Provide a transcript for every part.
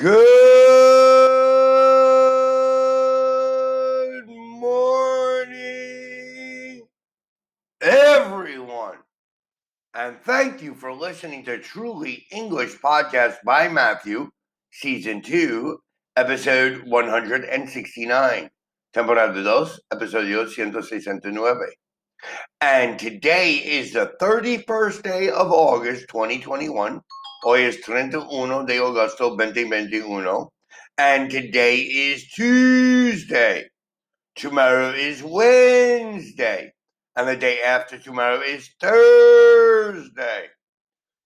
Good morning, everyone. And thank you for listening to Truly English Podcast by Matthew, Season 2, Episode 169. Temporada 2, Episodio 169. And today is the 31st day of August 2021. Hoy es 31 de agosto 2021. And today is Tuesday. Tomorrow is Wednesday. And the day after tomorrow is Thursday.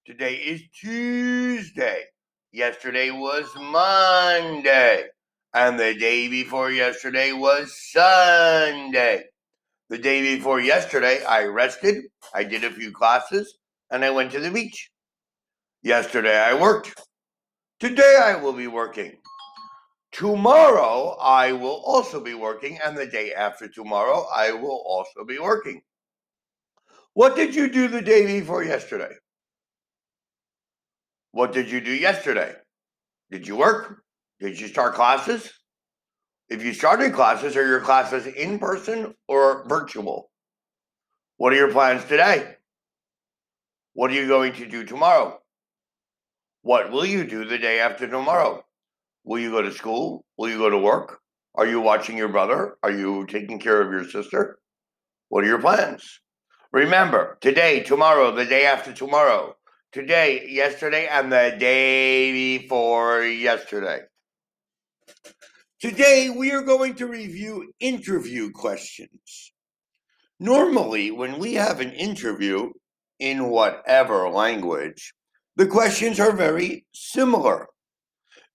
Today is Tuesday. Yesterday was Monday. And the day before yesterday was Sunday. The day before yesterday, I rested, I did a few classes, and I went to the beach. Yesterday I worked. Today I will be working. Tomorrow I will also be working, and the day after tomorrow I will also be working. What did you do the day before yesterday? What did you do yesterday? Did you work? Did you start classes? If you started classes, are your classes in person or virtual? What are your plans today? What are you going to do tomorrow? What will you do the day after tomorrow? Will you go to school? Will you go to work? Are you watching your brother? Are you taking care of your sister? What are your plans? Remember, today, tomorrow, the day after tomorrow, today, yesterday, and the day before yesterday. Today, we are going to review interview questions. Normally, when we have an interview in whatever language, the questions are very similar.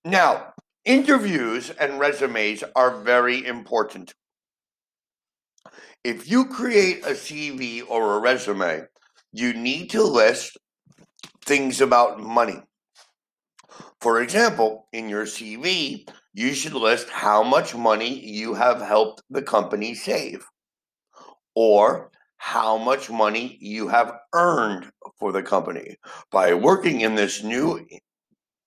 Now, interviews and resumes are very important. If you create a CV or a resume, you need to list things about money. For example, in your CV, you should list how much money you have helped the company save or how much money you have earned for the company. By working in this new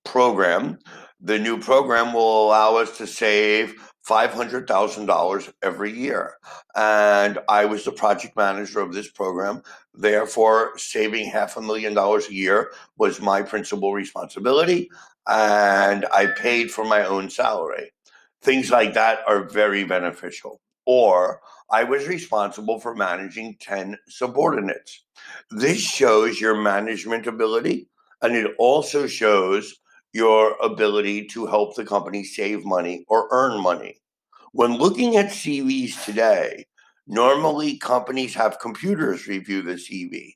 program, the new program will allow us to save $500,000 every year. And I was the project manager of this program. Therefore, saving half a million dollars a year was my principal responsibility. And I paid for my own salary. Things like that are very beneficial. Or I was responsible for managing 10 subordinates. This shows your management ability, and it also shows your ability to help the company save money or earn money. When looking at CVs today, normally companies have computers review the CV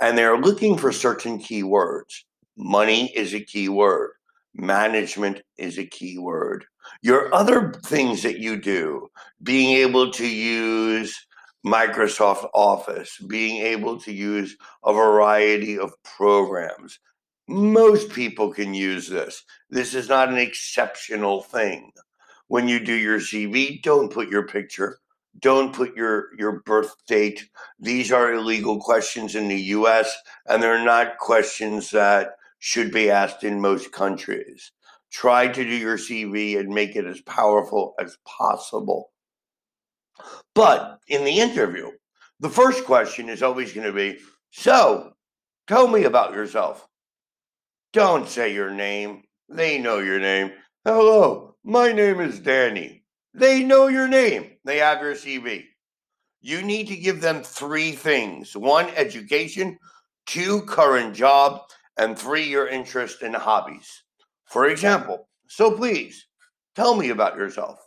and they're looking for certain keywords. Money is a key word, management is a key word. Your other things that you do, being able to use Microsoft Office, being able to use a variety of programs. Most people can use this. This is not an exceptional thing. When you do your CV, don't put your picture, don't put your, your birth date. These are illegal questions in the US, and they're not questions that should be asked in most countries. Try to do your CV and make it as powerful as possible. But in the interview, the first question is always going to be So, tell me about yourself. Don't say your name. They know your name. Hello, my name is Danny. They know your name. They have your CV. You need to give them three things one, education, two, current job, and three, your interest and hobbies. For example, so please tell me about yourself.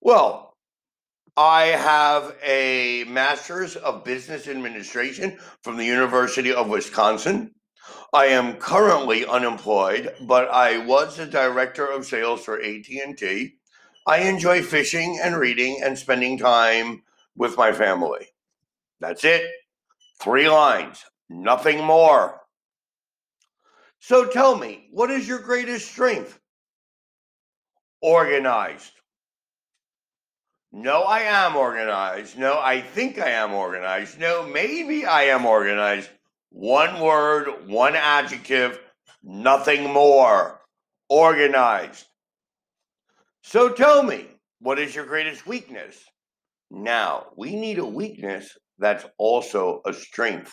Well, I have a master's of business administration from the University of Wisconsin. I am currently unemployed, but I was the director of sales for AT&T. I enjoy fishing and reading and spending time with my family. That's it. 3 lines, nothing more. So tell me, what is your greatest strength? Organized. No, I am organized. No, I think I am organized. No, maybe I am organized. One word, one adjective, nothing more. organized. So tell me, what is your greatest weakness? Now, we need a weakness that's also a strength.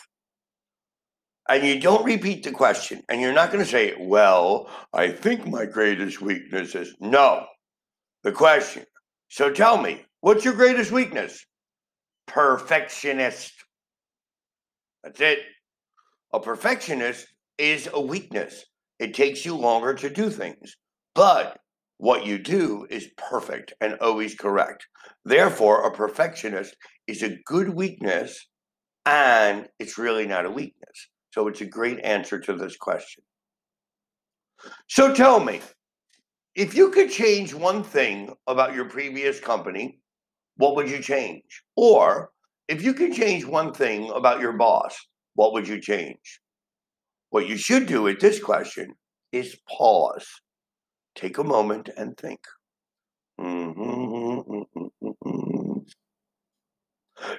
And you don't repeat the question, and you're not going to say, Well, I think my greatest weakness is. No, the question. So tell me, what's your greatest weakness? Perfectionist. That's it. A perfectionist is a weakness. It takes you longer to do things, but what you do is perfect and always correct. Therefore, a perfectionist is a good weakness and it's really not a weakness. So it's a great answer to this question. So tell me, if you could change one thing about your previous company, what would you change? Or if you could change one thing about your boss, what would you change? What you should do with this question is pause. Take a moment and think. Mm-hmm, mm-hmm, mm-hmm,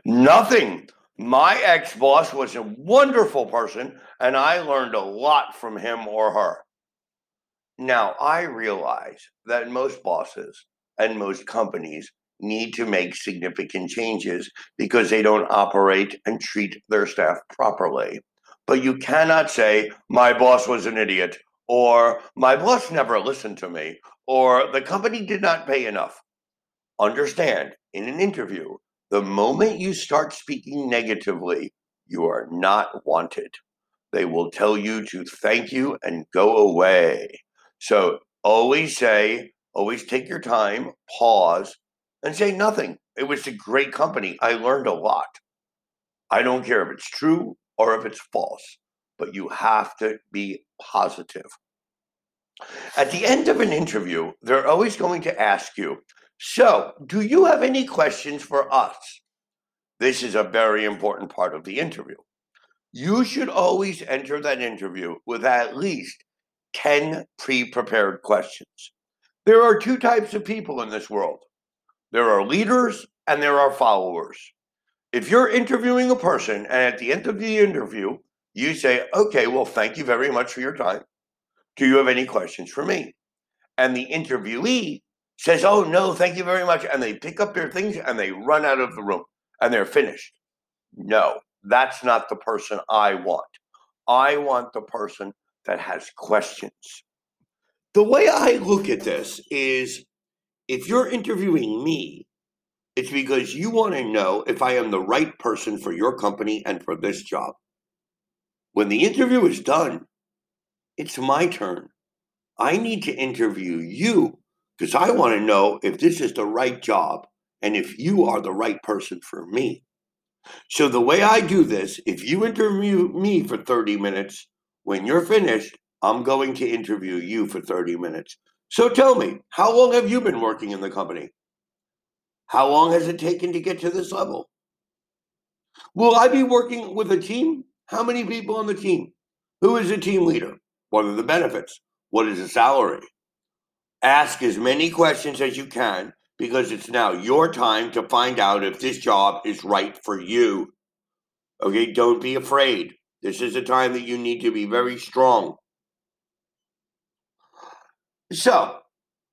Nothing. My ex boss was a wonderful person, and I learned a lot from him or her. Now, I realize that most bosses and most companies need to make significant changes because they don't operate and treat their staff properly. But you cannot say, my boss was an idiot, or my boss never listened to me, or the company did not pay enough. Understand, in an interview, the moment you start speaking negatively, you are not wanted. They will tell you to thank you and go away. So always say, always take your time, pause, and say nothing. It was a great company. I learned a lot. I don't care if it's true or if it's false, but you have to be positive. At the end of an interview, they're always going to ask you, So, do you have any questions for us? This is a very important part of the interview. You should always enter that interview with at least 10 pre prepared questions. There are two types of people in this world there are leaders and there are followers. If you're interviewing a person and at the end of the interview, you say, okay, well, thank you very much for your time. Do you have any questions for me? And the interviewee says, oh, no, thank you very much. And they pick up their things and they run out of the room and they're finished. No, that's not the person I want. I want the person that has questions. The way I look at this is if you're interviewing me, it's because you want to know if I am the right person for your company and for this job. When the interview is done, it's my turn. I need to interview you because I want to know if this is the right job and if you are the right person for me. So, the way I do this, if you interview me for 30 minutes, when you're finished, I'm going to interview you for 30 minutes. So tell me, how long have you been working in the company? How long has it taken to get to this level? Will I be working with a team? How many people on the team? Who is the team leader? What are the benefits? What is the salary? Ask as many questions as you can because it's now your time to find out if this job is right for you. Okay, don't be afraid. This is a time that you need to be very strong. So,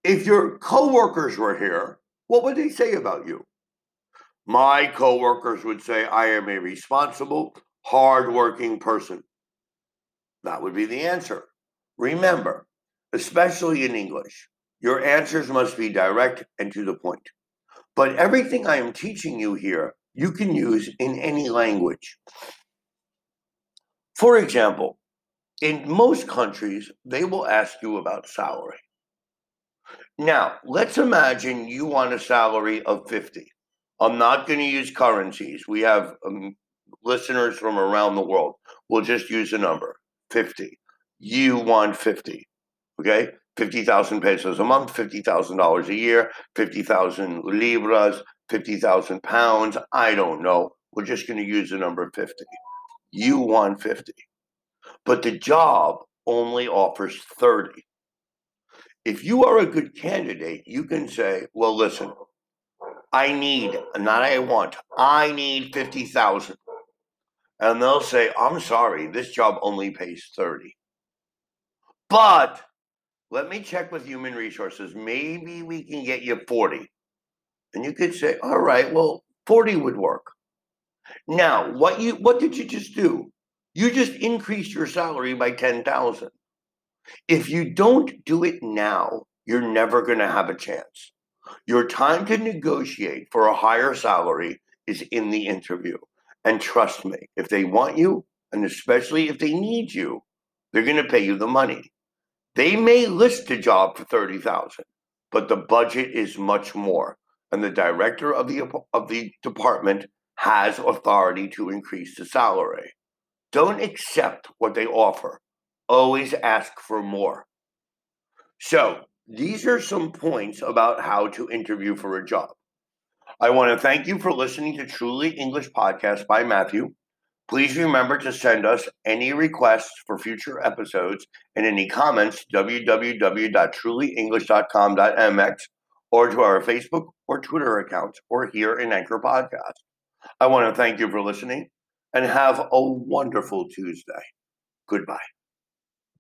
if your coworkers were here, what would they say about you? My coworkers would say I am a responsible, hardworking person. That would be the answer. Remember, especially in English, your answers must be direct and to the point. But everything I am teaching you here, you can use in any language. For example, in most countries, they will ask you about salary. Now, let's imagine you want a salary of 50. I'm not going to use currencies. We have um, listeners from around the world. We'll just use a number 50. You want 50. Okay? 50,000 pesos a month, $50,000 a year, 50,000 libras, 50,000 pounds. I don't know. We're just going to use the number 50. You want 50. But the job only offers 30. If you are a good candidate, you can say, well, listen, I need, not I want, I need 50,000. And they'll say, I'm sorry, this job only pays 30. But let me check with human resources. Maybe we can get you 40. And you could say, all right, well, 40 would work. Now, what you what did you just do? You just increased your salary by 10,000. If you don't do it now, you're never going to have a chance. Your time to negotiate for a higher salary is in the interview. And trust me, if they want you, and especially if they need you, they're going to pay you the money. They may list a job for 30,000, but the budget is much more. And the director of the of the department has authority to increase the salary. Don't accept what they offer. Always ask for more. So, these are some points about how to interview for a job. I want to thank you for listening to Truly English Podcast by Matthew. Please remember to send us any requests for future episodes and any comments www.trulyenglish.com.mx or to our Facebook or Twitter accounts or here in Anchor Podcast. I want to thank you for listening and have a wonderful Tuesday. Goodbye.